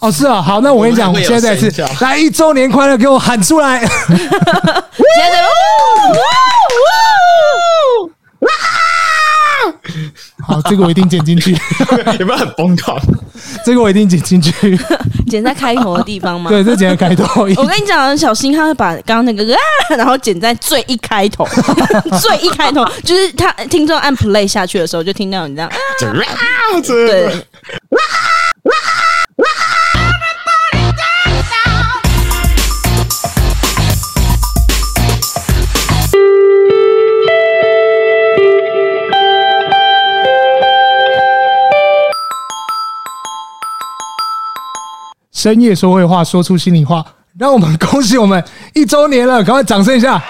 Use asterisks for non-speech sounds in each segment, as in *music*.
哦，是啊，好，那我跟你讲，我现在再次来一周年快乐，给我喊出来！现在，好，这个我一定剪进去，有没有很疯狂？这个我一定剪进去，剪在开头的地方吗？对，这剪在开头。我跟你讲，小新他会把刚刚那个啊，然后剪在最一开头，最一开头就是他听众按 play 下去的时候，就听到你这样啊，对。深夜说会话，说出心里话，让我们恭喜我们一周年了，赶快掌声一下！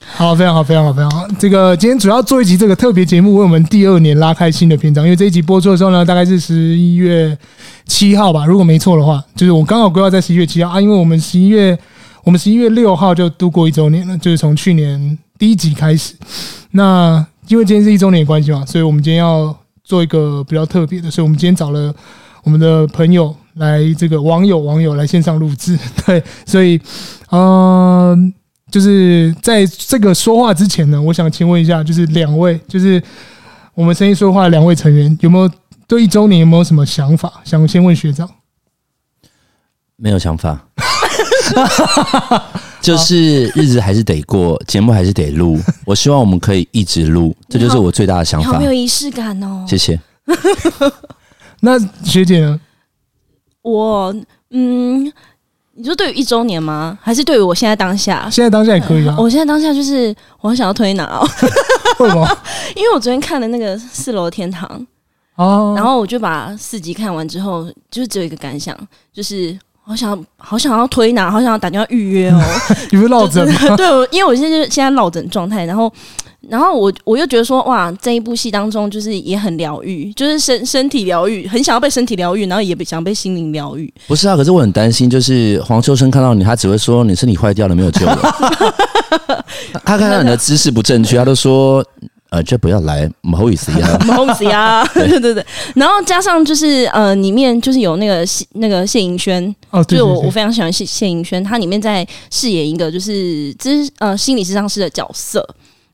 好，非常好，非常好，非常好。这个今天主要做一集这个特别节目，为我们第二年拉开新的篇章。因为这一集播出的时候呢，大概是十一月七号吧，如果没错的话，就是我刚好规划在十一月七号啊，因为我们十一月我们十一月六号就度过一周年了，就是从去年第一集开始。那因为今天是一周年的关系嘛，所以我们今天要。做一个比较特别的，所以我们今天找了我们的朋友来，这个网友网友来线上录制，*laughs* 对，所以，嗯、呃，就是在这个说话之前呢，我想请问一下，就是两位，就是我们声音说话的两位成员，有没有对一周年有没有什么想法？想先问学长，没有想法。*laughs* 就是日子还是得过，节目还是得录。*laughs* 我希望我们可以一直录，这就是我最大的想法。好没有仪式感哦。谢谢。*laughs* 那学姐呢？我嗯，你说对于一周年吗？还是对于我现在当下？现在当下也可以啊。*laughs* 我现在当下就是我很想要推拿哦。为什么？因为我昨天看了那个四楼天堂哦，然后我就把四集看完之后，就是只有一个感想，就是。好想好想要推拿，好想要打电话预约哦。*laughs* 你是落枕吗？对，因为我现在就是现在落枕状态，然后，然后我我又觉得说，哇，这一部戏当中就是也很疗愈，就是身身体疗愈，很想要被身体疗愈，然后也想被心灵疗愈。不是啊，可是我很担心，就是黄秋生看到你，他只会说你身体坏掉了，没有救了。*laughs* 他看到你的姿势不正确，他都说。呃，这不要来，不好意思呀，*laughs* 不好意思呀，*laughs* 对对对，然后加上就是呃，里面就是有那个谢那个谢盈萱，哦，对，我我非常喜欢谢谢盈萱，她里面在饰演一个就是咨呃心理咨商师的角色，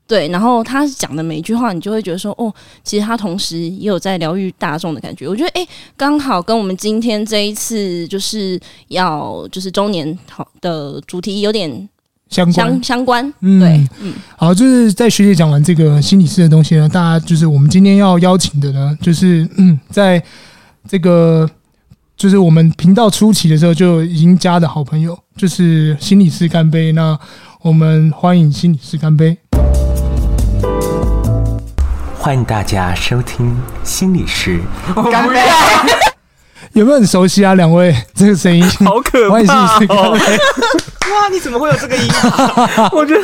对，然后她讲的每一句话，你就会觉得说，哦，其实她同时也有在疗愈大众的感觉，我觉得哎，刚好跟我们今天这一次就是要就是周年好的主题有点。相关相，相关，嗯，对，嗯，好，就是在学姐讲完这个心理师的东西呢，大家就是我们今天要邀请的呢，就是嗯，在这个就是我们频道初期的时候就已经加的好朋友，就是心理师干杯。那我们欢迎心理师干杯，欢迎大家收听心理师干杯。*laughs* 有没有很熟悉啊？两位这个声音好可怕！欢迎心理师干杯。哇，你怎么会有这个音啊？*laughs* 我觉得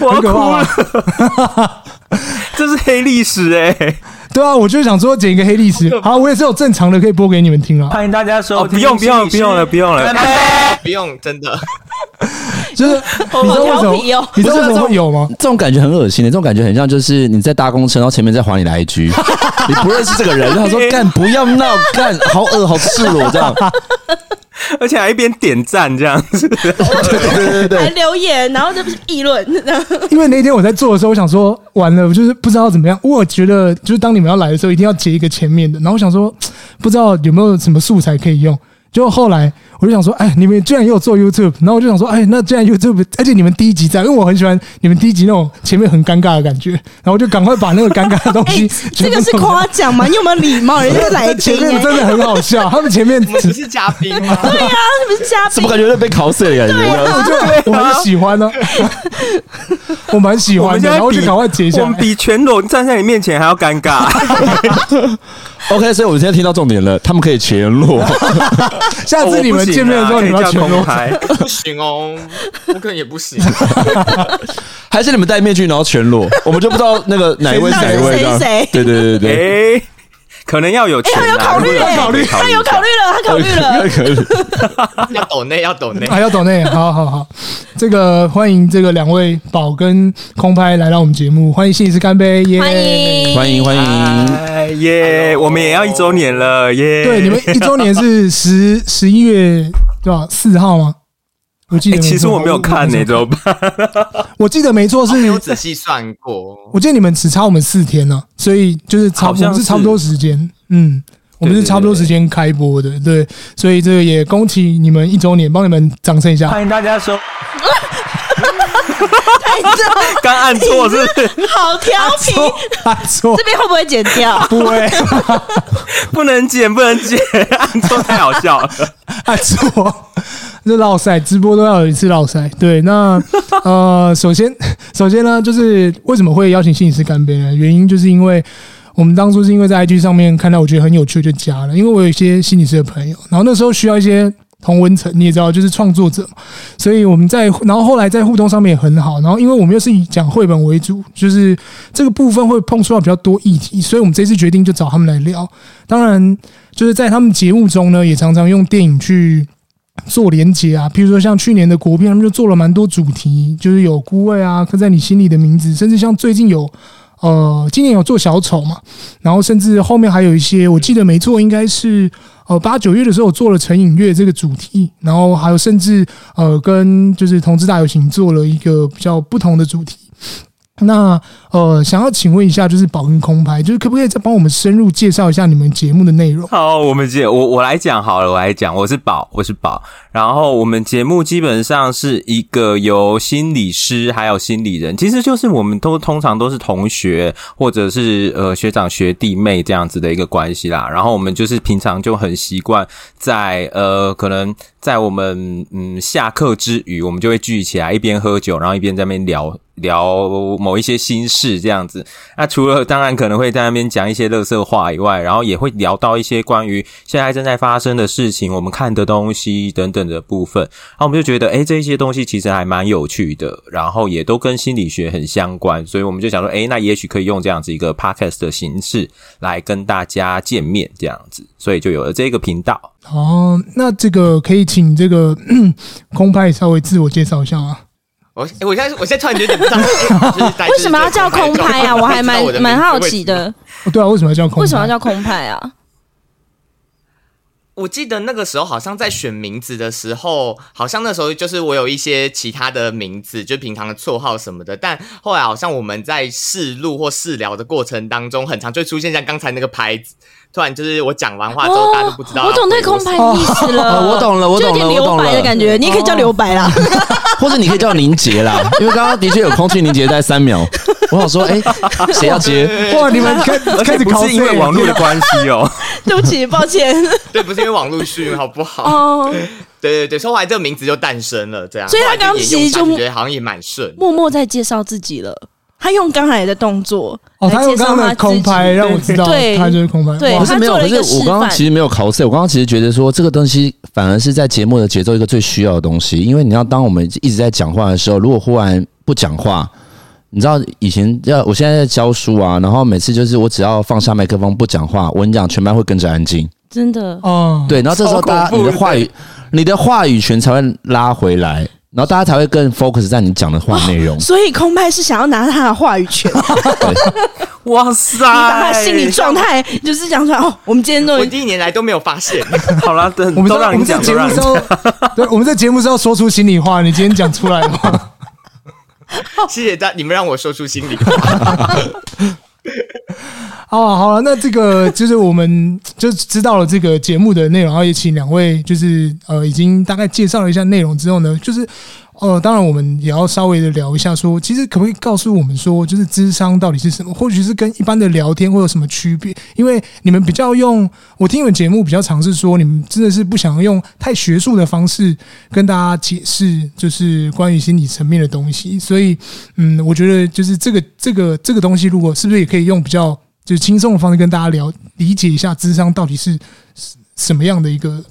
我要哭了，*laughs* 这是黑历史哎、欸！对啊，我就想说剪一个黑历史。好，我也是有正常的可以播给你们听啊。欢迎大家收听、哦。不用不用不用了，不用了，拜拜不用，真的。就是 *laughs* 你知道为什么？你知道为什么会有吗？这种感觉很恶心的，这种感觉很像就是你在搭公车，然后前面再划你来一句，你不认识这个人，然后说干不要闹，干好恶好赤裸这样。而且还一边点赞这样子，*laughs* 对对对对，还留言，然后这不是议论。因为那天我在做的时候，我想说完了，我就是不知道怎么样。我觉得就是当你们要来的时候，一定要截一个前面的。然后我想说，不知道有没有什么素材可以用。就后来我就想说，哎，你们居然也有做 YouTube，然后我就想说，哎，那既然 YouTube，而且你们第一集在，因为我很喜欢你们第一集那种前面很尴尬的感觉，然后我就赶快把那个尴尬的东西、*laughs* 欸。这个是夸奖吗？你有没有礼貌？人家来前面真的很好笑，他们前面只是嘉宾吗？*laughs* 对呀、啊，你不是嘉宾？怎么感觉在被考碎的感觉？我就我很喜欢呢、啊，*laughs* 我蛮喜欢的，然后就赶快截一下。我们比全裸站在你面前还要尴尬。OK，所以我们现在听到重点了，他们可以全裸。下次你们见面的时候，你们要全裸。不行哦，我可能也不行。*laughs* 还是你们戴面具然后全裸，我们就不知道那个哪一位是哪一位。谁谁？对对对对，对。欸可能要有钱，他有考虑，考虑，他有考虑了，他考虑了，*laughs* 要抖内，要抖内，还要抖内，好好好，这个欢迎这个两位宝跟空拍来到我们节目，欢迎新一次干杯，耶，欢迎。欢迎，耶，我们也要一周年了，耶，对，你们一周年是十十一月对吧？四号吗？我记得，其实我没有看呢，怎么办？*laughs* 我记得没错，是有仔细算过。我记得你们只差我们四天呢，所以就是差不多是差不多时间。嗯，我们是差不多时间开播的，对，所以这个也恭喜你们一周年，帮你们掌声一下。欢迎大家收。*laughs* *laughs* 刚按错是不是？好调皮，按错，这边会不会剪掉？不会，不能剪，不能剪，按错太好笑了，*laughs* 按错。这绕赛直播都要有一次绕赛，对，那呃，首先首先呢，就是为什么会邀请心理师干杯呢？原因就是因为我们当初是因为在 IG 上面看到我觉得很有趣就加了，因为我有一些心理师的朋友，然后那时候需要一些同温层，你也知道，就是创作者嘛，所以我们在然后后来在互动上面也很好，然后因为我们又是以讲绘本为主，就是这个部分会碰触到比较多议题，所以我们这次决定就找他们来聊。当然，就是在他们节目中呢，也常常用电影去。做连结啊，譬如说像去年的国片，他们就做了蛮多主题，就是有孤味啊，刻在你心里的名字，甚至像最近有，呃，今年有做小丑嘛，然后甚至后面还有一些，我记得没错，应该是呃八九月的时候做了成瘾月这个主题，然后还有甚至呃跟就是同志大游行做了一个比较不同的主题。那呃，想要请问一下，就是宝跟空拍，就是可不可以再帮我们深入介绍一下你们节目的内容？好，我们节我我来讲好了，我来讲，我是宝，我是宝。然后我们节目基本上是一个由心理师还有心理人，其实就是我们都通常都是同学或者是呃学长学弟妹这样子的一个关系啦。然后我们就是平常就很习惯在呃可能在我们嗯下课之余，我们就会聚起来一边喝酒，然后一边在那边聊。聊某一些心事这样子，那除了当然可能会在那边讲一些乐色话以外，然后也会聊到一些关于现在正在发生的事情，我们看的东西等等的部分。然后我们就觉得，诶，这些东西其实还蛮有趣的，然后也都跟心理学很相关，所以我们就想说，诶，那也许可以用这样子一个 podcast 的形式来跟大家见面这样子，所以就有了这个频道。哦，那这个可以请这个空拍稍微自我介绍一下吗？我我现在我现在突然觉得有点不知道，为什么要叫空拍啊？我还蛮蛮好奇的。对啊，为什么要叫空？为什么要叫空拍啊？我记得那个时候好像在选名字的时候，好像那时候就是我有一些其他的名字，就平常的绰号什么的。但后来好像我们在试录或试聊的过程当中，很常就会出现像刚才那个牌子。突然就是我讲完话之后，大家都不知道。我懂那空拍的意思了，我懂了，我懂了，我懂了。留 *laughs* 白的感觉，你也可以叫留白啦，或者你可以叫凝结啦，因为刚刚的确有空气凝结在三秒。我想说，哎，*laughs* 谁要接？哇，你们开 *laughs* 开始不是因为网络的关系哦。对不起，抱歉。*laughs* 对，不是因为网络讯好不好？哦，对对对，说后来这个名字就诞生了，这样。所以他刚其实就觉得好像也蛮顺，默默在介绍自己了。他用刚才的动作哦，他用刚才的空拍让我知道，对，他就是空拍。对，不是没有，可是我刚刚其实没有考试。我刚刚其实觉得说，这个东西反而是在节目的节奏一个最需要的东西，因为你要当我们一直在讲话的时候，如果忽然不讲话，你知道以前要我现在在教书啊，然后每次就是我只要放下麦克风不讲话，我跟你讲，全班会跟着安静，真的哦。对，然后这时候大家你的话语，你的话语权才会拉回来。然后大家才会更 focus 在你讲的话内容，*laughs* 所以空拍是想要拿他的话语权。*laughs* 哇塞！你把他心理状态就是讲出来哦。我们今天都我第一年来都没有发现。*laughs* 好了，等我们都让你讲。节目时候，对，我们在节目时候说出心里话。你今天讲出来了吗？*laughs* 谢谢大，你们让我说出心里话。*laughs* 好好了，那这个就是我们 *laughs* 就知道了这个节目的内容，然后也请两位就是呃已经大概介绍了一下内容之后呢，就是呃当然我们也要稍微的聊一下说，其实可不可以告诉我们说，就是智商到底是什么？或许是跟一般的聊天会有什么区别？因为你们比较用我听你们节目比较尝试说，你们真的是不想用太学术的方式跟大家解释，就是关于心理层面的东西。所以嗯，我觉得就是这个这个这个东西，如果是不是也可以用比较。就是轻松的方式跟大家聊，理解一下智商到底是什么样的一个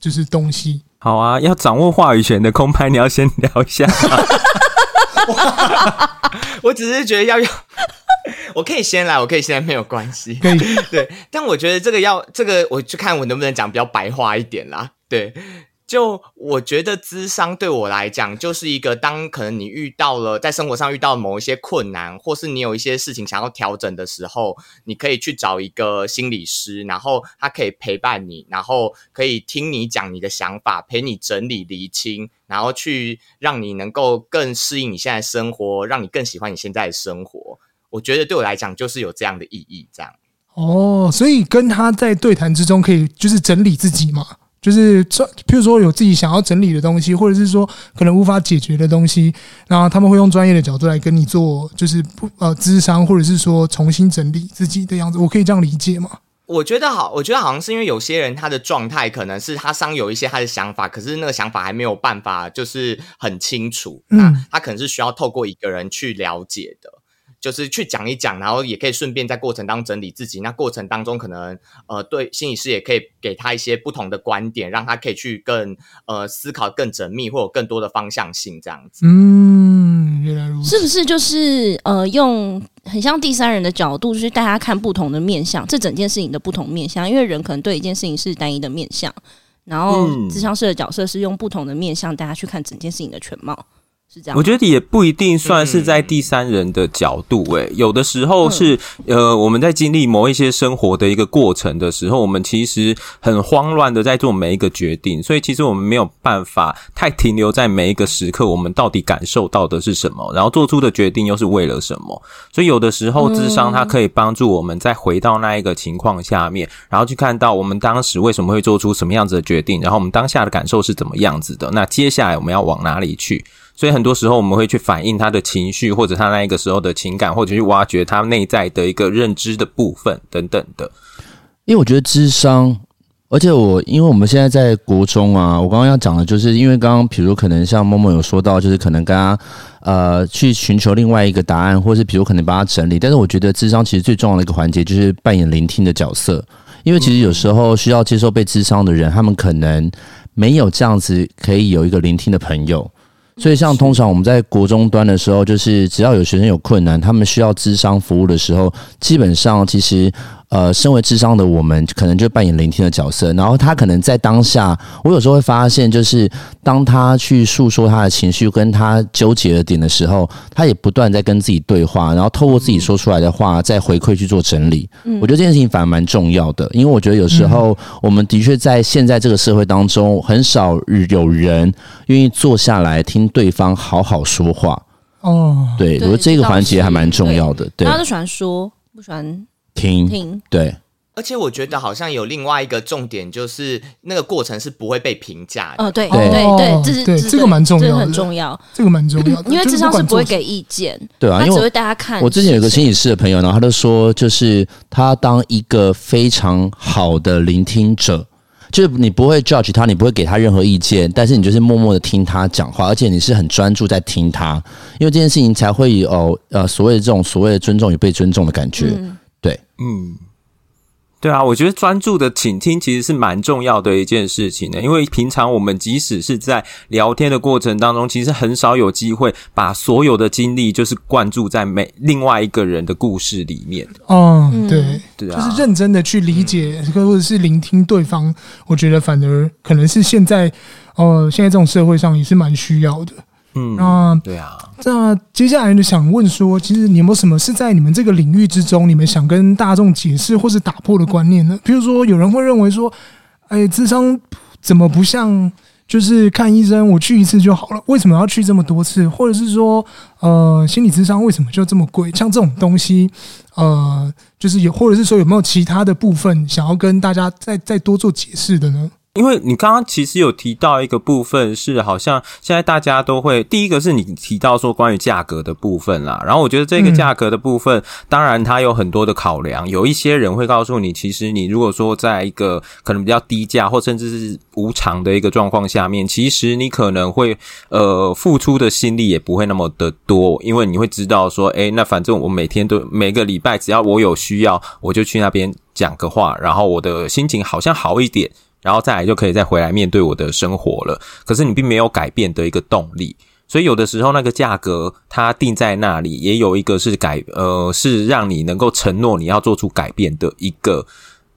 就是东西。好啊，要掌握话语权的空拍，你要先聊一下。*laughs* 我只是觉得要用我可以先来，我可以先来，没有关系。对，但我觉得这个要这个，我就看我能不能讲比较白话一点啦。对。就我觉得，咨商对我来讲，就是一个当可能你遇到了在生活上遇到某一些困难，或是你有一些事情想要调整的时候，你可以去找一个心理师，然后他可以陪伴你，然后可以听你讲你的想法，陪你整理厘清，然后去让你能够更适应你现在生活，让你更喜欢你现在的生活。我觉得对我来讲，就是有这样的意义。这样哦，所以跟他在对谈之中，可以就是整理自己嘛。就是专，譬如说有自己想要整理的东西，或者是说可能无法解决的东西，然后他们会用专业的角度来跟你做，就是不呃咨商，或者是说重新整理自己的样子。我可以这样理解吗？我觉得好，我觉得好像是因为有些人他的状态可能是他伤有一些他的想法，可是那个想法还没有办法就是很清楚，那他可能是需要透过一个人去了解的。就是去讲一讲，然后也可以顺便在过程当中整理自己。那过程当中，可能呃，对心理师也可以给他一些不同的观点，让他可以去更呃思考更缜密，或有更多的方向性这样子。嗯，原来如此。是不是就是呃，用很像第三人的角度去带他看不同的面相，这整件事情的不同面相？因为人可能对一件事情是单一的面相，然后咨商师的角色是用不同的面向带他去看整件事情的全貌。我觉得也不一定算是在第三人的角度，诶，有的时候是呃，我们在经历某一些生活的一个过程的时候，我们其实很慌乱的在做每一个决定，所以其实我们没有办法太停留在每一个时刻，我们到底感受到的是什么，然后做出的决定又是为了什么。所以有的时候，智商它可以帮助我们再回到那一个情况下面，然后去看到我们当时为什么会做出什么样子的决定，然后我们当下的感受是怎么样子的，那接下来我们要往哪里去？所以很多时候我们会去反映他的情绪，或者他那一个时候的情感，或者去挖掘他内在的一个认知的部分等等的。因为我觉得智商，而且我因为我们现在在国中啊，我刚刚要讲的就是，因为刚刚比如可能像默默有说到，就是可能跟他呃去寻求另外一个答案，或是比如可能帮他整理。但是我觉得智商其实最重要的一个环节就是扮演聆听的角色，因为其实有时候需要接受被智商的人，他们可能没有这样子可以有一个聆听的朋友。所以，像通常我们在国中端的时候，就是只要有学生有困难，他们需要咨商服务的时候，基本上其实。呃，身为智商的我们，可能就扮演聆听的角色。然后他可能在当下，我有时候会发现，就是当他去诉说他的情绪，跟他纠结的点的时候，他也不断在跟自己对话，然后透过自己说出来的话，再回馈去做整理。嗯，我觉得这件事情反而蛮重要的，因为我觉得有时候我们的确在现在这个社会当中，很少有人愿意坐下来听对方好好说话。哦，对，我觉得这个环节还蛮重要的。对，大家都喜欢说，不喜欢。听。听。对，而且我觉得好像有另外一个重点，就是那个过程是不会被评价的。哦，对对。对，这是对这个蛮重要，这个很重要，这个蛮重要的，因为智商是不会给意见，对啊，他只会带他看。我之前有个心理师的朋友，然后他就说，就是他当一个非常好的聆听者，就是你不会 judge 他，你不会给他任何意见，但是你就是默默的听他讲话，而且你是很专注在听他，因为这件事情才会有呃所谓的这种所谓的尊重与被尊重的感觉。嗯对，嗯，对啊，我觉得专注的倾听其实是蛮重要的一件事情的，因为平常我们即使是在聊天的过程当中，其实很少有机会把所有的精力就是灌注在每另外一个人的故事里面。哦，对，对啊，就是认真的去理解或者是聆听对方，我觉得反而可能是现在，呃，现在这种社会上也是蛮需要的。嗯，那对啊，那接下来呢想问说，其实你有没有什么是在你们这个领域之中，你们想跟大众解释或是打破的观念呢？比如说，有人会认为说，哎，智商怎么不像就是看医生，我去一次就好了？为什么要去这么多次？或者是说，呃，心理智商为什么就这么贵？像这种东西，呃，就是有，或者是说有没有其他的部分想要跟大家再再多做解释的呢？因为你刚刚其实有提到一个部分，是好像现在大家都会，第一个是你提到说关于价格的部分啦，然后我觉得这个价格的部分，当然它有很多的考量，有一些人会告诉你，其实你如果说在一个可能比较低价或甚至是无偿的一个状况下面，其实你可能会呃付出的心力也不会那么的多，因为你会知道说，诶，那反正我每天都每个礼拜只要我有需要，我就去那边讲个话，然后我的心情好像好一点。然后再来就可以再回来面对我的生活了。可是你并没有改变的一个动力。所以有的时候那个价格它定在那里，也有一个是改呃，是让你能够承诺你要做出改变的一个。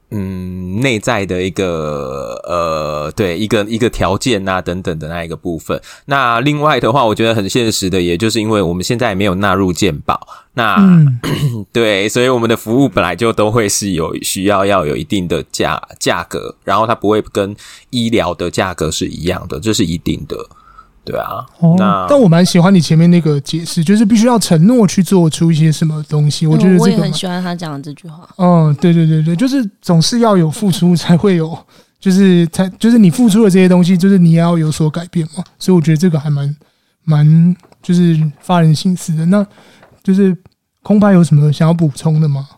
嗯，内在的一个呃，对，一个一个条件呐、啊，等等的那一个部分。那另外的话，我觉得很现实的，也就是因为我们现在没有纳入健保，那、嗯、*clears throat* 对，所以我们的服务本来就都会是有需要要有一定的价价格，然后它不会跟医疗的价格是一样的，这是一定的。对啊，哦，那但我蛮喜欢你前面那个解释，就是必须要承诺去做出一些什么东西。我觉得、这个、我也很喜欢他讲的这句话。嗯，对对对对，就是总是要有付出才会有，就是才就是你付出的这些东西，就是你也要有所改变嘛。所以我觉得这个还蛮蛮就是发人深思的。那就是空拍有什么想要补充的吗？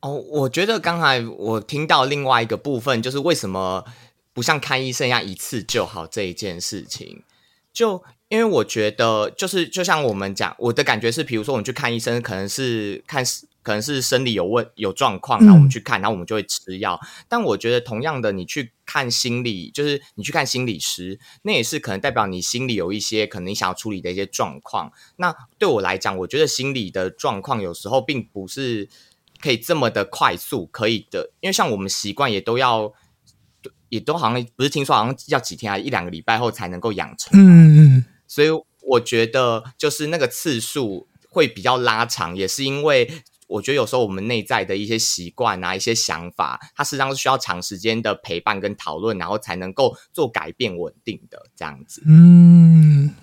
哦，我觉得刚才我听到另外一个部分，就是为什么。不像看医生一样一次就好这一件事情，就因为我觉得就是就像我们讲，我的感觉是，比如说我们去看医生，可能是看可能是生理有问有状况，然后我们去看，然后我们就会吃药。但我觉得同样的，你去看心理，就是你去看心理师，那也是可能代表你心里有一些可能你想要处理的一些状况。那对我来讲，我觉得心理的状况有时候并不是可以这么的快速可以的，因为像我们习惯也都要。也都好像不是听说好像要几天啊，一两个礼拜后才能够养成。嗯嗯，所以我觉得就是那个次数会比较拉长，也是因为我觉得有时候我们内在的一些习惯啊、一些想法，它实际上是需要长时间的陪伴跟讨论，然后才能够做改变、稳定的这样子。嗯。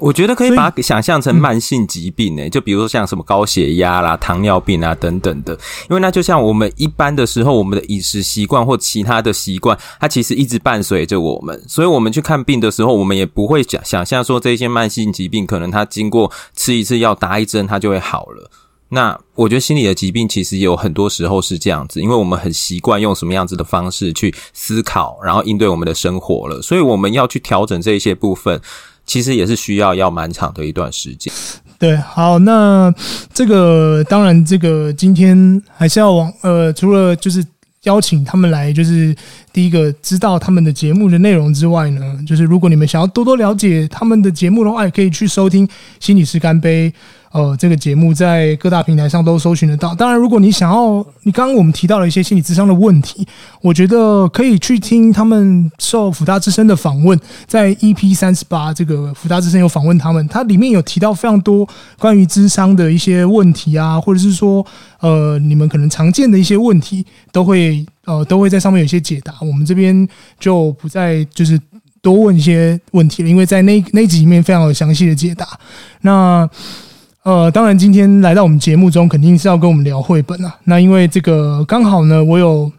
我觉得可以把它想象成慢性疾病诶，就比如说像什么高血压啦、糖尿病啊等等的，因为那就像我们一般的时候，我们的饮食习惯或其他的习惯，它其实一直伴随着我们，所以我们去看病的时候，我们也不会想想象说这些慢性疾病可能它经过吃一次药、打一针，它就会好了。那我觉得心理的疾病其实有很多时候是这样子，因为我们很习惯用什么样子的方式去思考，然后应对我们的生活了，所以我们要去调整这一些部分。其实也是需要要蛮长的一段时间。对，好，那这个当然，这个今天还是要往呃，除了就是邀请他们来，就是第一个知道他们的节目的内容之外呢，就是如果你们想要多多了解他们的节目的话，也可以去收听《心理师干杯》。呃，这个节目在各大平台上都搜寻得到。当然，如果你想要，你刚刚我们提到了一些心理咨商的问题，我觉得可以去听他们受福大之声的访问，在 EP 三十八这个福大之声有访问他们，它里面有提到非常多关于智商的一些问题啊，或者是说，呃，你们可能常见的一些问题，都会呃都会在上面有一些解答。我们这边就不再就是多问一些问题了，因为在那那集里面非常有详细的解答。那呃，当然，今天来到我们节目中，肯定是要跟我们聊绘本啊。那因为这个刚好呢，我有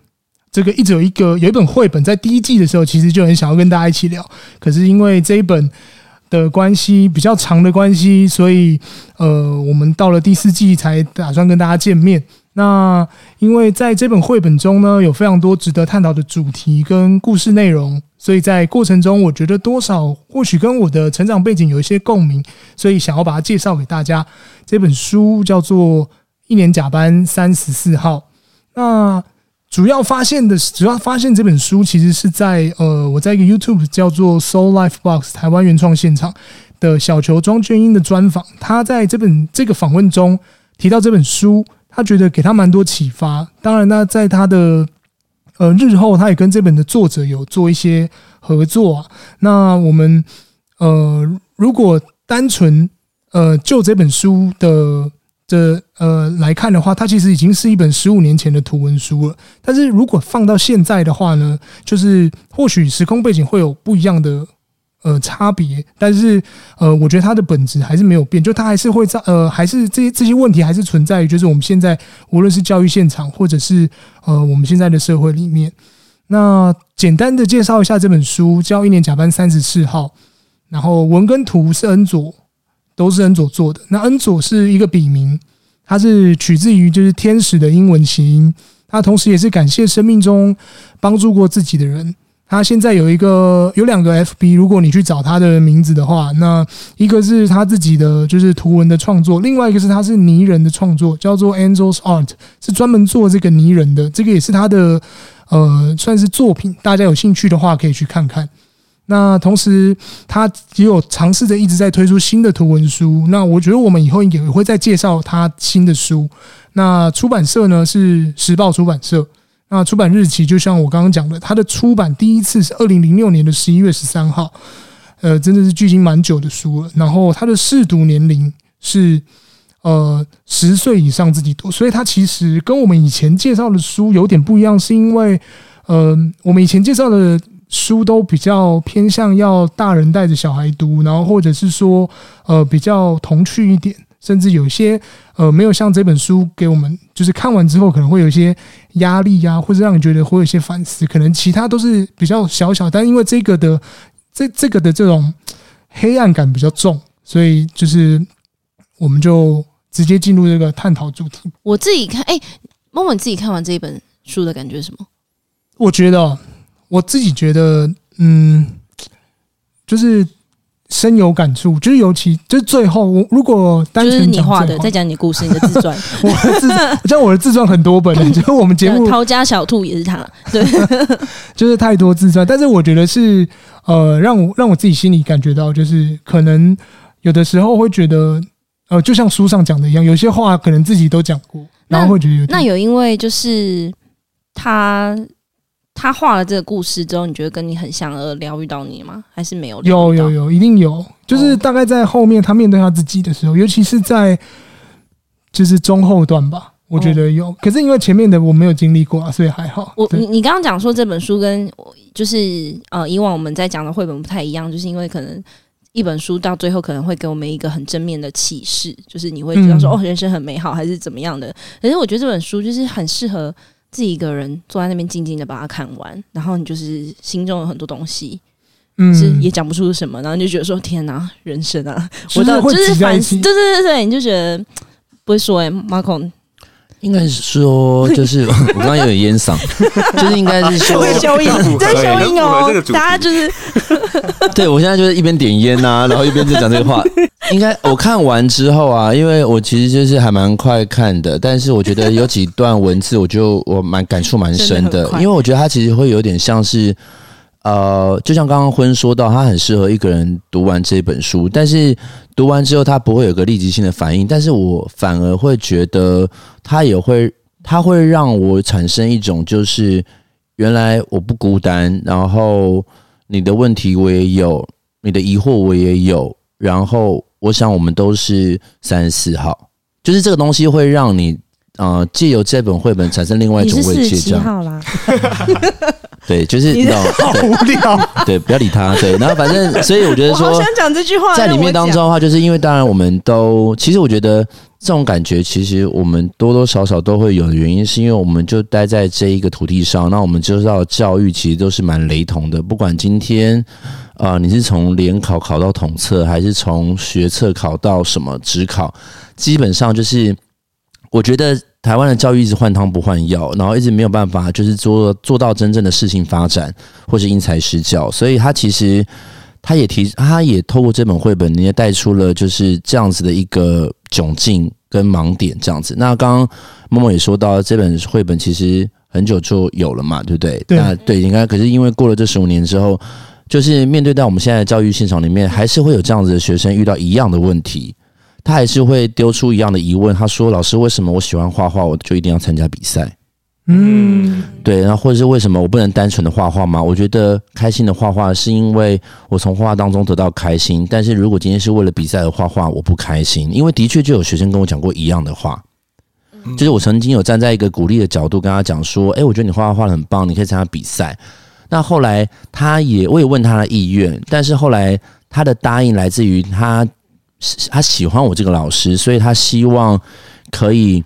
这个一直有一个有一本绘本，在第一季的时候，其实就很想要跟大家一起聊。可是因为这一本的关系比较长的关系，所以呃，我们到了第四季才打算跟大家见面。那因为在这本绘本中呢，有非常多值得探讨的主题跟故事内容。所以在过程中，我觉得多少或许跟我的成长背景有一些共鸣，所以想要把它介绍给大家。这本书叫做《一年甲班三十四号》。那主要发现的，主要发现这本书其实是在呃，我在一个 YouTube 叫做 Soul Life Box 台湾原创现场的小球庄娟英的专访。他在这本这个访问中提到这本书，他觉得给他蛮多启发。当然，那在他的呃，日后他也跟这本的作者有做一些合作啊。那我们呃，如果单纯呃就这本书的的呃来看的话，它其实已经是一本十五年前的图文书了。但是如果放到现在的话呢，就是或许时空背景会有不一样的。呃，差别，但是呃，我觉得它的本质还是没有变，就它还是会在呃，还是这些这些问题还是存在于，就是我们现在无论是教育现场，或者是呃我们现在的社会里面。那简单的介绍一下这本书，叫《一年甲班三十四号》，然后文跟图是恩佐，都是恩佐做的。那恩佐是一个笔名，它是取自于就是天使的英文谐音，它同时也是感谢生命中帮助过自己的人。他现在有一个有两个 FB，如果你去找他的名字的话，那一个是他自己的就是图文的创作，另外一个是他是泥人的创作，叫做 Angels Art，是专门做这个泥人的，这个也是他的呃算是作品，大家有兴趣的话可以去看看。那同时，他也有尝试着一直在推出新的图文书。那我觉得我们以后也会再介绍他新的书。那出版社呢是时报出版社。那出版日期就像我刚刚讲的，他的出版第一次是二零零六年的十一月十三号，呃，真的是距今蛮久的书了。然后他的试读年龄是呃十岁以上自己读，所以他其实跟我们以前介绍的书有点不一样，是因为呃我们以前介绍的。书都比较偏向要大人带着小孩读，然后或者是说，呃，比较童趣一点，甚至有些呃没有像这本书给我们，就是看完之后可能会有一些压力呀、啊，或者让你觉得会有一些反思。可能其他都是比较小小，但因为这个的这这个的这种黑暗感比较重，所以就是我们就直接进入这个探讨主题。我自己看，哎、欸，默默你自己看完这一本书的感觉是什么？我觉得。我自己觉得，嗯，就是深有感触，就是尤其就是最后，我如果单纯就是你画的，再讲你故事，你的自传，*laughs* 我的自像 *laughs* 我的自传很多本，就是我们节目《逃家小兔》也是他，对，*laughs* 就是太多自传，但是我觉得是呃，让我让我自己心里感觉到，就是可能有的时候会觉得，呃，就像书上讲的一样，有些话可能自己都讲过，然后会觉得有那有因为就是他。他画了这个故事之后，你觉得跟你很像而疗愈到你吗？还是没有？有有有，一定有。就是大概在后面他面对他自己的时候，尤其是在就是中后段吧，我觉得有。可是因为前面的我没有经历过啊，所以还好。我你你刚刚讲说这本书跟就是呃以往我们在讲的绘本不太一样，就是因为可能一本书到最后可能会给我们一个很正面的启示，就是你会知道说哦，人生很美好还是怎么样的。可是我觉得这本书就是很适合。自己一个人坐在那边静静的把它看完，然后你就是心中有很多东西，嗯，是也讲不出什么，然后你就觉得说天哪，人生啊，我到就是反思，对对对对，你就觉得不会说哎、欸，Marco。应该是说，就是 *laughs* 我刚刚有点烟嗓，*laughs* 就是应该是说会消音，在消音哦，大家就是，*laughs* 对我现在就是一边点烟呐，然后一边在讲这个话。应该我看完之后啊，因为我其实就是还蛮快看的，但是我觉得有几段文字，我就我蛮感触蛮深的，因为我觉得它其实会有点像是。呃，就像刚刚坤说到，他很适合一个人读完这本书，但是读完之后他不会有个立即性的反应，但是我反而会觉得他也会，他会让我产生一种就是原来我不孤单，然后你的问题我也有，你的疑惑我也有，然后我想我们都是三十四号，就是这个东西会让你呃借由这本绘本产生另外一种慰藉，这样。*laughs* 对，就是 *laughs* 好无聊。对，不要理他。对，然后反正，*laughs* 所以我觉得说，想讲这句话，在里面当中的话，就是因为当然我们都，其实我觉得这种感觉，其实我们多多少少都会有的原因，是因为我们就待在这一个土地上，那我们就知道教育其实都是蛮雷同的，不管今天啊、呃，你是从联考考到统测，还是从学测考到什么职考，基本上就是我觉得。台湾的教育一直换汤不换药，然后一直没有办法，就是做做到真正的事情发展，或是因材施教。所以他其实他也提，他也透过这本绘本，你也带出了就是这样子的一个窘境跟盲点这样子。那刚刚默默也说到，这本绘本其实很久就有了嘛，对不对？对，那对，应该可是因为过了这十五年之后，就是面对到我们现在的教育现场里面，还是会有这样子的学生遇到一样的问题。他还是会丢出一样的疑问。他说：“老师，为什么我喜欢画画，我就一定要参加比赛？”嗯，对。然后或者是为什么我不能单纯的画画吗？我觉得开心的画画是因为我从画画当中得到开心。但是如果今天是为了比赛而画画，我不开心。因为的确就有学生跟我讲过一样的话，就是我曾经有站在一个鼓励的角度跟他讲说：“诶，我觉得你画画画得很棒，你可以参加比赛。”那后来他也我也问他的意愿，但是后来他的答应来自于他。他喜欢我这个老师，所以他希望可以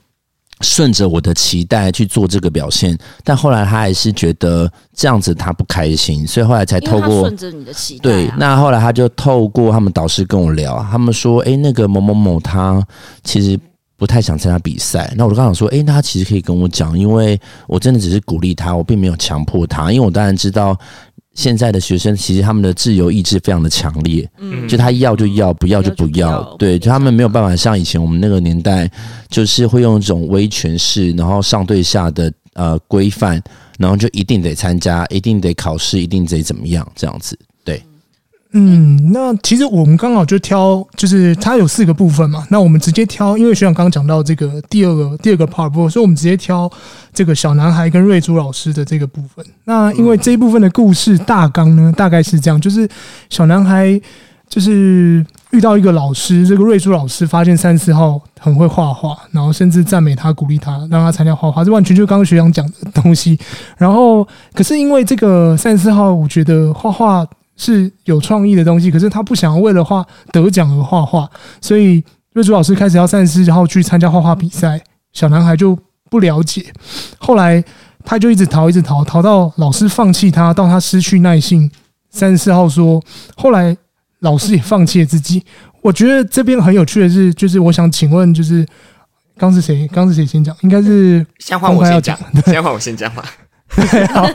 顺着我的期待去做这个表现。但后来他还是觉得这样子他不开心，所以后来才透过顺着你的期待。对，那后来他就透过他们导师跟我聊，他们说：“诶，那个某某某他其实不太想参加比赛。”那我就刚想说：“诶，那他其实可以跟我讲，因为我真的只是鼓励他，我并没有强迫他，因为我当然知道。”现在的学生其实他们的自由意志非常的强烈，嗯，就他要就要，不要就不要，对，就他们没有办法像以前我们那个年代，就是会用一种威权式，然后上对下的呃规范，然后就一定得参加，一定得考试，一定得怎么样这样子，对。嗯，那其实我们刚好就挑，就是它有四个部分嘛。那我们直接挑，因为学长刚刚讲到这个第二个第二个 part，所以我们直接挑这个小男孩跟瑞珠老师的这个部分。那因为这一部分的故事大纲呢，大概是这样，就是小男孩就是遇到一个老师，这个瑞珠老师发现三十四号很会画画，然后甚至赞美他，鼓励他，让他参加画画，这完全就是刚刚学长讲的东西。然后可是因为这个三十四号，我觉得画画。是有创意的东西，可是他不想要为了画得奖而画画，所以瑞珠老师开始要三十四号去参加画画比赛，小男孩就不了解，后来他就一直逃，一直逃，逃到老师放弃他，到他失去耐性。三十四号说，后来老师也放弃了自己。我觉得这边很有趣的是，就是我想请问，就是刚是谁？刚是谁先讲？应该是先换我先讲，先换我先讲吧。对，好，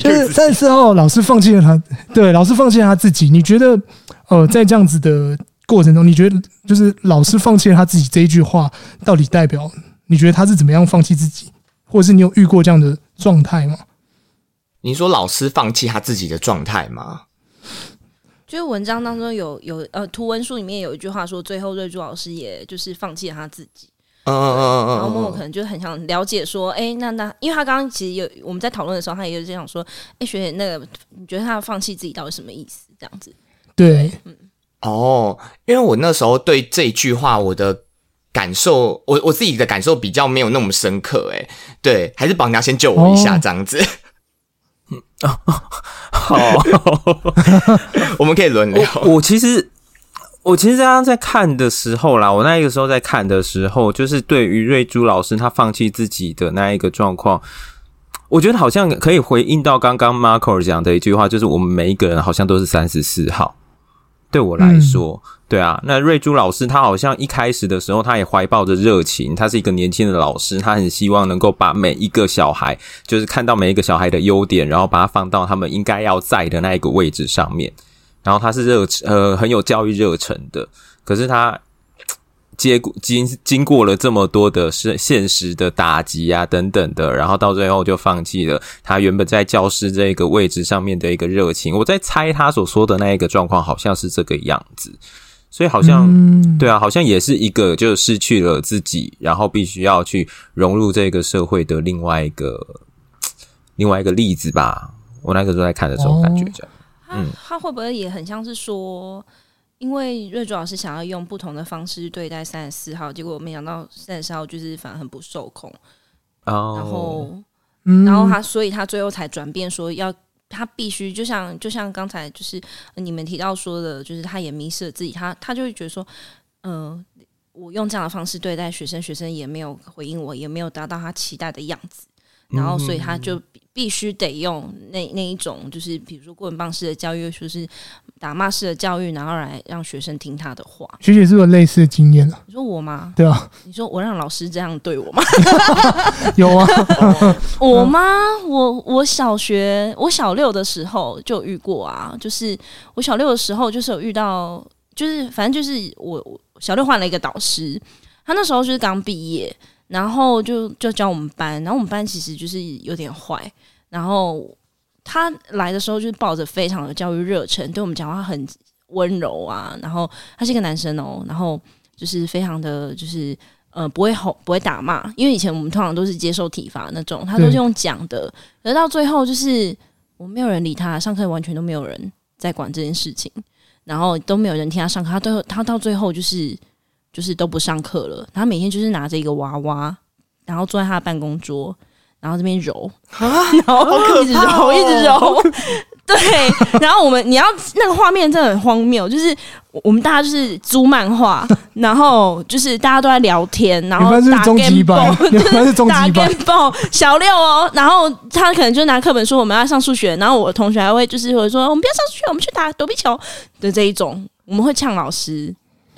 就是三十四号老师放弃了他，对，老师放弃了他自己。你觉得，呃，在这样子的过程中，你觉得就是老师放弃了他自己这一句话，到底代表你觉得他是怎么样放弃自己，或者是你有遇过这样的状态吗？你说老师放弃他自己的状态吗？就是文章当中有有呃图文书里面有一句话说，最后瑞珠老师也就是放弃了他自己。嗯嗯嗯嗯，然后默默可能就很想了解说，哎、欸，那那，因为他刚刚其实有我们在讨论的时候，他也有这样说，哎、欸，学姐，那个你觉得他放弃自己到底什么意思？这样子，对，嗯，哦，因为我那时候对这一句话，我的感受，我我自己的感受比较没有那么深刻，哎，对，还是绑娘先救我一下，这样子，嗯 *laughs* 哦、好，*laughs* 我们可以轮流，我，我其实。我其实刚刚在看的时候啦，我那一个时候在看的时候，就是对于瑞珠老师他放弃自己的那一个状况，我觉得好像可以回应到刚刚 Marco 讲的一句话，就是我们每一个人好像都是三十四号。对我来说，嗯、对啊，那瑞珠老师他好像一开始的时候，他也怀抱着热情，他是一个年轻的老师，他很希望能够把每一个小孩，就是看到每一个小孩的优点，然后把它放到他们应该要在的那一个位置上面。然后他是热呃很有教育热忱的，可是他接过经经过了这么多的是现实的打击啊等等的，然后到最后就放弃了他原本在教师这个位置上面的一个热情。我在猜他所说的那一个状况好像是这个样子，所以好像、嗯、对啊，好像也是一个就失去了自己，然后必须要去融入这个社会的另外一个另外一个例子吧。我那个时候在看的时候感觉这样。哦他他会不会也很像是说，因为瑞珠老师想要用不同的方式对待三十四号，结果没想到三十四号就是反而很不受控。哦，然后，然后他，所以他最后才转变说要他必须，就像就像刚才就是你们提到说的，就是他也迷失了自己，他他就会觉得说，嗯、呃，我用这样的方式对待学生，学生也没有回应我，也没有达到他期待的样子，然后所以他就。必须得用那那一种，就是比如说过人棒式的教育，就是打骂式的教育，然后来让学生听他的话。学姐是不是有类似的经验啊？你说我吗？对啊。*laughs* 你说我让老师这样对我吗？*laughs* 有啊。*laughs* 我吗？我我小学我小六的时候就遇过啊，就是我小六的时候就是有遇到，就是反正就是我小六换了一个导师，他那时候就是刚毕业。然后就就教我们班，然后我们班其实就是有点坏。然后他来的时候就是抱着非常的教育热忱，对我们讲话很温柔啊。然后他是一个男生哦，然后就是非常的就是呃不会吼不会打骂，因为以前我们通常都是接受体罚那种，他都是用讲的。而到最后就是我没有人理他，上课完全都没有人在管这件事情，然后都没有人听他上课。他最后他到最后就是。就是都不上课了，他每天就是拿着一个娃娃，然后坐在他的办公桌，然后这边揉，*laughs* 然后一直揉，哦、一直揉。对，然后我们你要那个画面真的很荒谬，就是我们大家就是租漫画，然后就是大家都在聊天，然后打 game 棒，就是打 game 棒。小六哦，然后他可能就拿课本说我们要上数学，然后我同学还会就是会说我们不要上数学，我们去打躲避球的这一种，我们会呛老师。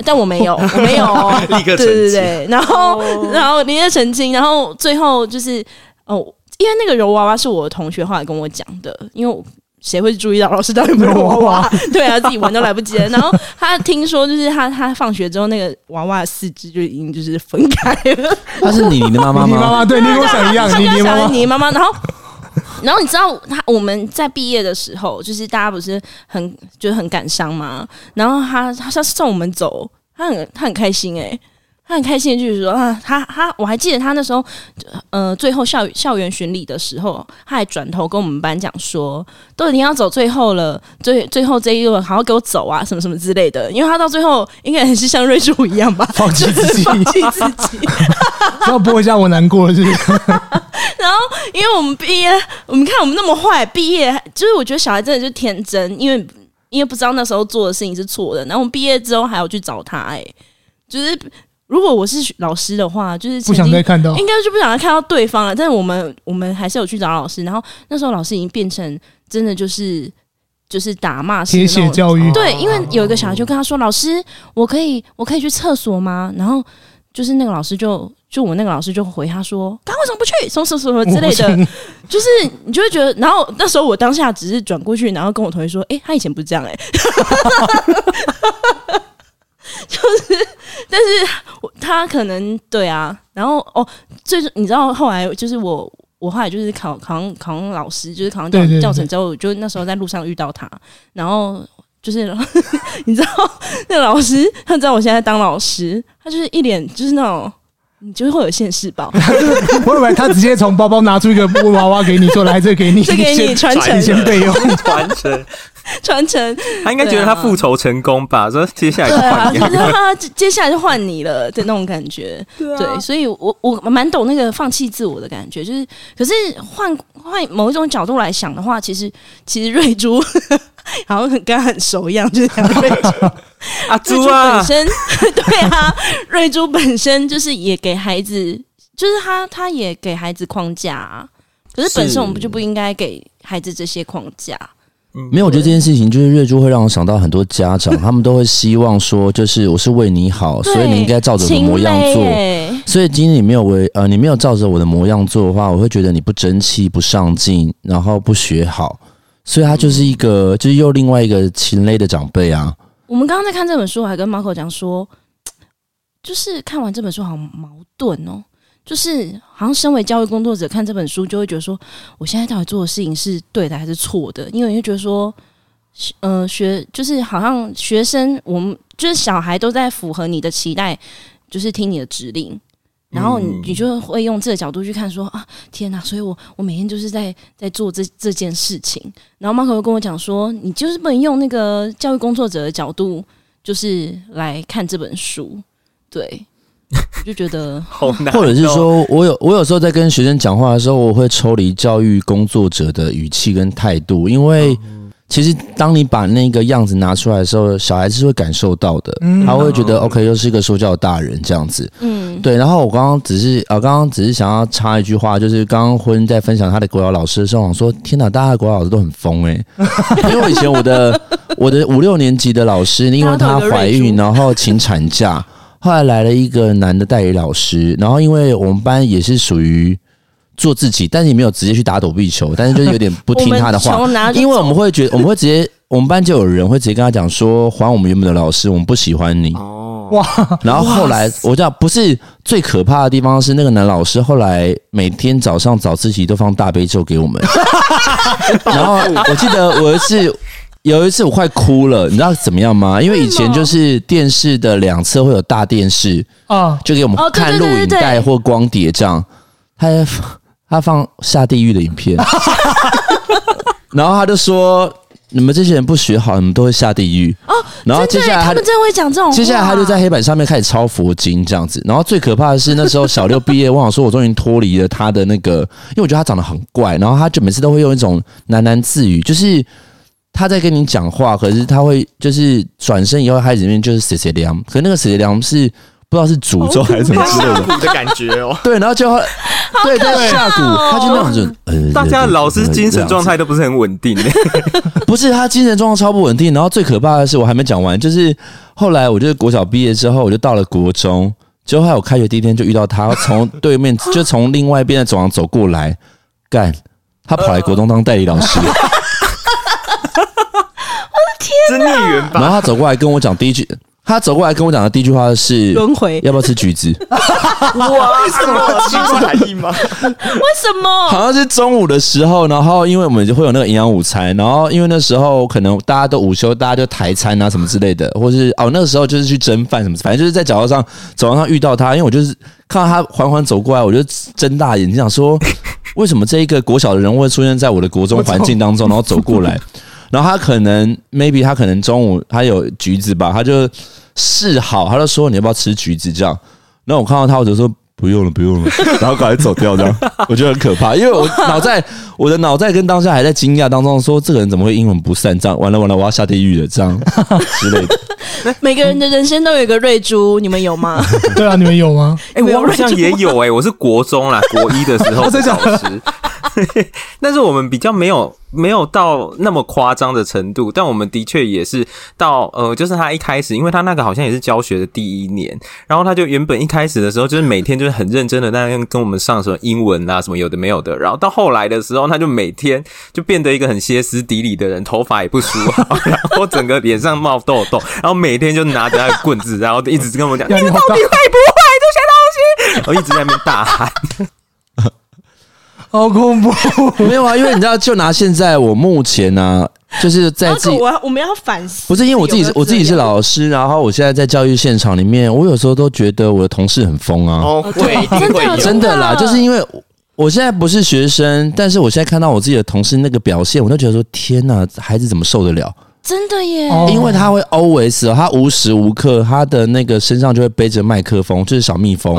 但我没有，*laughs* 我没有，*laughs* 立刻澄清。对对对，然后，oh. 然后立刻澄清，然后最后就是哦，因为那个柔娃娃是我的同学后来跟我讲的，因为谁会注意到老师到底有没有娃娃？*laughs* 对啊，自己玩都来不及了。然后他听说，就是他他放学之后，那个娃娃四肢就已经就是分开了。他是你的妈妈吗？你妈妈对，你跟我想一样，你妈妈，你妈妈，然后。然后你知道他我们在毕业的时候，就是大家不是很就是很感伤吗？然后他他他送我们走，他很他很开心诶、他很开心，就是说啊，他他我还记得他那时候，呃，最后校校园巡礼的时候，他还转头跟我们班讲说，都已经要走最后了，最最后这一路好好给我走啊，什么什么之类的。因为他到最后应该还是像瑞珠一样吧，放弃自己，放弃自己，要播一下我难过了，是不是？*laughs* 然后，因为我们毕业，我们看我们那么坏，毕业就是我觉得小孩真的就是天真，因为因为不知道那时候做的事情是错的。然后我们毕业之后还要去找他，哎，就是。如果我是老师的话，就是不想再看到，应该就不想再看到对方了。但是我们我们还是有去找老师，然后那时候老师已经变成真的就是就是打骂式的铁血教育。对，因为有一个小孩就跟他说：“老师，我可以我可以去厕所吗？”然后就是那个老师就就我那个老师就回他说：“刚为什么不去？什么什么什么之类的。”就是你就会觉得，然后那时候我当下只是转过去，然后跟我同学说：“哎、欸，他以前不是这样哎、欸。” *laughs* *laughs* 就是，但是他可能对啊，然后哦，最你知道后来就是我，我后来就是考考上考上老师，就是考上教教程之后，就那时候在路上遇到他，然后就是 *laughs* 你知道那个老师，他知道我现在当老师，他就是一脸就是那种。你就会有现世报，*laughs* 我以为他直接从包包拿出一个布娃娃给你，说来这给你，这给你传承，先备用。传承，*laughs* 传承。他应该觉得他复仇成功吧？说接下来就换你，对啊，*laughs* 他接下来就换你了的那种感觉。对，所以我我蛮懂那个放弃自我的感觉。就是，可是换换某一种角度来想的话，其实其实瑞珠 *laughs* 好像很跟他很熟一样，就是瑞珠。啊珠啊，本身对啊，瑞珠本身就是也给孩子，就是他他也给孩子框架啊。可是本身我们就不应该给孩子这些框架。嗯，没有，我觉得这件事情就是瑞珠会让我想到很多家长，*laughs* 他们都会希望说，就是我是为你好，所以你应该照着我的模样做。所以今天你没有为呃，你没有照着我的模样做的话，我会觉得你不争气、不上进，然后不学好。所以他就是一个，就是又另外一个禽类的长辈啊。我们刚刚在看这本书，我还跟 Marco 讲说，就是看完这本书好矛盾哦，就是好像身为教育工作者看这本书，就会觉得说，我现在到底做的事情是对的还是错的？因为你会觉得说，呃，学就是好像学生，我们就是小孩都在符合你的期待，就是听你的指令。然后你你就会用这个角度去看说，说啊天哪！所以我我每天就是在在做这这件事情。然后 Marco 又跟我讲说，你就是不能用那个教育工作者的角度，就是来看这本书。对，我就觉得 *laughs* 好难。或者是说我有我有时候在跟学生讲话的时候，我会抽离教育工作者的语气跟态度，因为。其实，当你把那个样子拿出来的时候，小孩子是会感受到的，他会觉得 OK，又是一个说教的大人这样子。嗯，对。然后我刚刚只是啊，刚刚只是想要插一句话，就是刚刚婚在分享他的国小老师的时候，我说：天哪，大家的国小老师都很疯哎、欸！*laughs* 因为以前我的我的五六年级的老师，因为她怀孕，然后请产假，后来来了一个男的代理老师，然后因为我们班也是属于。做自己，但是也没有直接去打躲避球，但是就是有点不听他的话，因为我们会觉得，我们会直接，我们班就有人会直接跟他讲说，还我们原本的老师，我们不喜欢你。哦，哇！然后后来我知道，不是最可怕的地方是那个男老师，后来每天早上早自习都放大悲咒给我们。*laughs* 然后我记得有一次，有一次我快哭了，你知道怎么样吗？因为以前就是电视的两侧会有大电视啊，就给我们看录影带或光碟这样，他。*laughs* 他放下地狱的影片，*laughs* 然后他就说：“你们这些人不学好，你们都会下地狱。”哦，然后接下来他们真的会讲这种话。接下来他就在黑板上面开始抄佛经这样子。然后最可怕的是那时候小六毕业，我想说我终于脱离了他的那个，因为我觉得他长得很怪。然后他就每次都会用一种喃喃自语，就是他在跟你讲话，可是他会就是转身以后，他里面就是谁谁凉，可是那个谁谁凉是。不知道是诅咒还是什么之类的，的感觉哦。*laughs* 对，然后就对在下蛊，他就那样子。呃，大家老师精神状态都不是很稳定。*laughs* 不是，他精神状况超不稳定。然后最可怕的是，我还没讲完，就是后来我就是国小毕业之后，我就到了国中，之后还有开学第一天就遇到他，从对面就从另外一边的走廊走过来，干，他跑来国中当代理老师。*laughs* 我的天，真孽缘吧？然后他走过来跟我讲第一句。他走过来跟我讲的第一句话是轮回，要不要吃橘子？*laughs* 哇，为什么？橘子含义吗？为什么？好像是中午的时候，然后因为我们就会有那个营养午餐，然后因为那时候可能大家都午休，大家就台餐啊什么之类的，或是哦那个时候就是去蒸饭什么，反正就是在角落上走廊上遇到他，因为我就是看到他缓缓走过来，我就睁大眼睛想说，为什么这一个国小的人物会出现在我的国中环境当中，然后走过来，然后他可能 maybe 他可能中午他有橘子吧，他就。示好，他就说你要不要吃橘子这样，然后我看到他，我就说不用了，不用了，*laughs* 然后赶快走掉这样，*laughs* 我觉得很可怕，因为我脑在，我的脑在跟当下还在惊讶当中，说这个人怎么会阴魂不散这样，完了完了，我要下地狱了这样之类的。*laughs* 每个人的人生都有一个瑞珠，你们有吗？对啊，你们有吗？哎、欸，我好像也有哎、欸，我是国中啦，国一的时候的老师。*laughs* 但是我们比较没有没有到那么夸张的程度，但我们的确也是到呃，就是他一开始，因为他那个好像也是教学的第一年，然后他就原本一开始的时候就是每天就是很认真的那样跟我们上什么英文啊什么有的没有的，然后到后来的时候，他就每天就变得一个很歇斯底里的人，头发也不梳好，然后整个脸上冒痘痘，*laughs* 然后每天就拿着那个棍子，然后一直跟我讲 *laughs* 你们到底会不会这些东西，然后一直在那边大喊。好恐怖！*laughs* 没有啊，因为你知道，就拿现在我目前呢、啊，就是在自己，我我们要反思，不是因为我自己是，我自己是老师，然后我现在在教育现场里面，我有时候都觉得我的同事很疯啊。哦，会，真的真的啦，就是因为我现在不是学生，但是我现在看到我自己的同事那个表现，我都觉得说天哪，孩子怎么受得了？真的耶！因为他会 always，他无时无刻他的那个身上就会背着麦克风，就是小蜜蜂。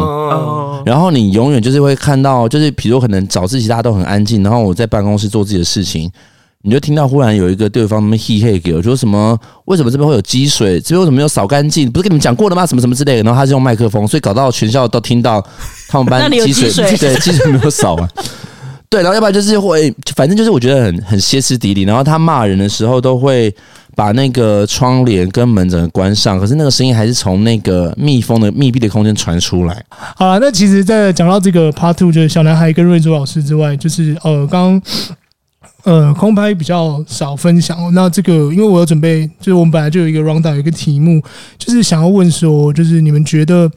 然后你永远就是会看到，就是比如可能早自习大家都很安静，然后我在办公室做自己的事情，你就听到忽然有一个对方那么嘿嘿给我说什么？为什么这边会有积水？这边为什么没有扫干净？不是跟你们讲过了吗？什么什么之类的。然后他是用麦克风，所以搞到全校都听到他们班 *laughs* 积水，水，*laughs* 对，积水没有扫完。对，然后要不然就是会，反正就是我觉得很很歇斯底里。然后他骂人的时候都会把那个窗帘跟门整个关上，可是那个声音还是从那个密封的密闭的空间传出来。好了，那其实，在讲到这个 Part Two，就是小男孩跟瑞珠老师之外，就是呃，刚呃空拍比较少分享。那这个，因为我有准备，就是我们本来就有一个 Round，有一个题目，就是想要问说，就是你们觉得，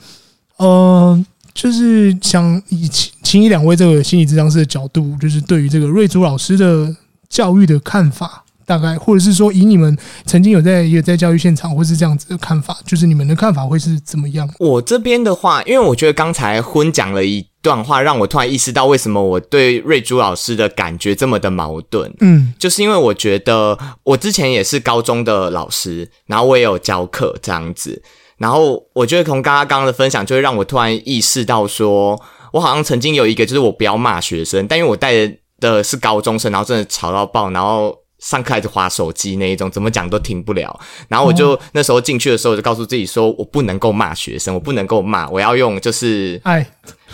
呃。就是想以请请一两位这个心理咨商师的角度，就是对于这个瑞珠老师的教育的看法，大概或者是说以你们曾经有在也在教育现场，或是这样子的看法，就是你们的看法会是怎么样？我这边的话，因为我觉得刚才婚讲了一段话，让我突然意识到为什么我对瑞珠老师的感觉这么的矛盾。嗯，就是因为我觉得我之前也是高中的老师，然后我也有教课这样子。然后我觉得从刚刚刚刚的分享，就会让我突然意识到说，说我好像曾经有一个，就是我不要骂学生，但因为我带的是高中生，然后真的吵到爆，然后上课还是滑手机那一种，怎么讲都停不了。然后我就、哦、那时候进去的时候，我就告诉自己说，我不能够骂学生，我不能够骂，我要用就是爱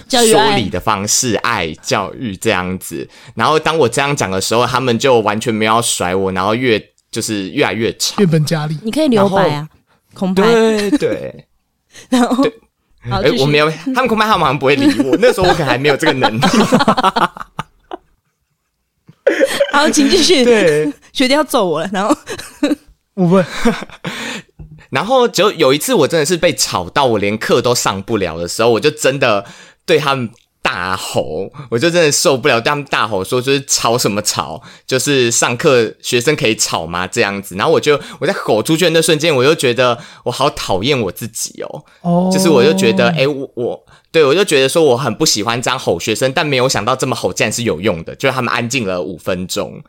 说理的方式，爱教育这样子。然后当我这样讲的时候，他们就完全没有要甩我，然后越就是越来越吵，变本加厉。你可以留白啊。空白对对，然后对，哎、欸，我没有，他们空白，他们好像不会理我。那时候我可能还没有这个能力。*laughs* 好，请继续。对，学弟要揍我了。然后我问，*laughs* 然后就有一次，我真的是被吵到，我连课都上不了的时候，我就真的对他们。大吼！我就真的受不了，对他们大吼说：“就是吵什么吵？就是上课学生可以吵吗？这样子。”然后我就我在吼出去的那瞬间，我就觉得我好讨厌我自己哦。哦，就是我就觉得，哎，我我对我就觉得说我很不喜欢这样吼学生，但没有想到这么吼竟然是有用的，就是他们安静了五分钟。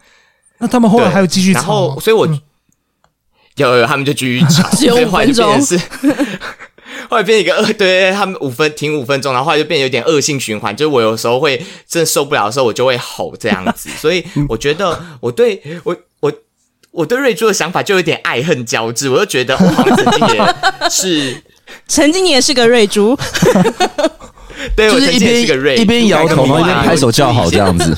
那他们后来还有继续吵？然后，所以我、*laughs* 有有，他们就继续吵，*laughs* 只有五分钟是。后来变一个恶，对，他们五分停五分钟，然后后来就变有点恶性循环。就是我有时候会真的受不了的时候，我就会吼这样子。*laughs* 所以我觉得我对我我我对瑞珠的想法就有点爱恨交织。我就觉得我好像曾经也是，*laughs* 曾经你也是个瑞珠，*laughs* 对，我曾经也是个瑞，一边摇头一边拍手叫好这样子。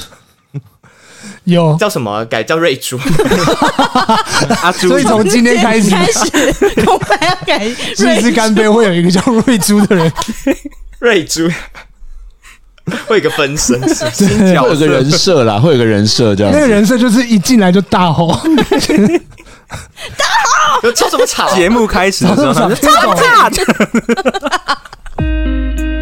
有叫什么？改叫瑞珠。*laughs* 所以从今天开始，开始要改。日式干杯会有一个叫瑞珠的人，瑞珠会有一个分身，会有个人设啦，会有个人设这样。那个人设就是一进来就大吼，大吼，吵什么吵？节目开始的时候，他就吵吵。*laughs*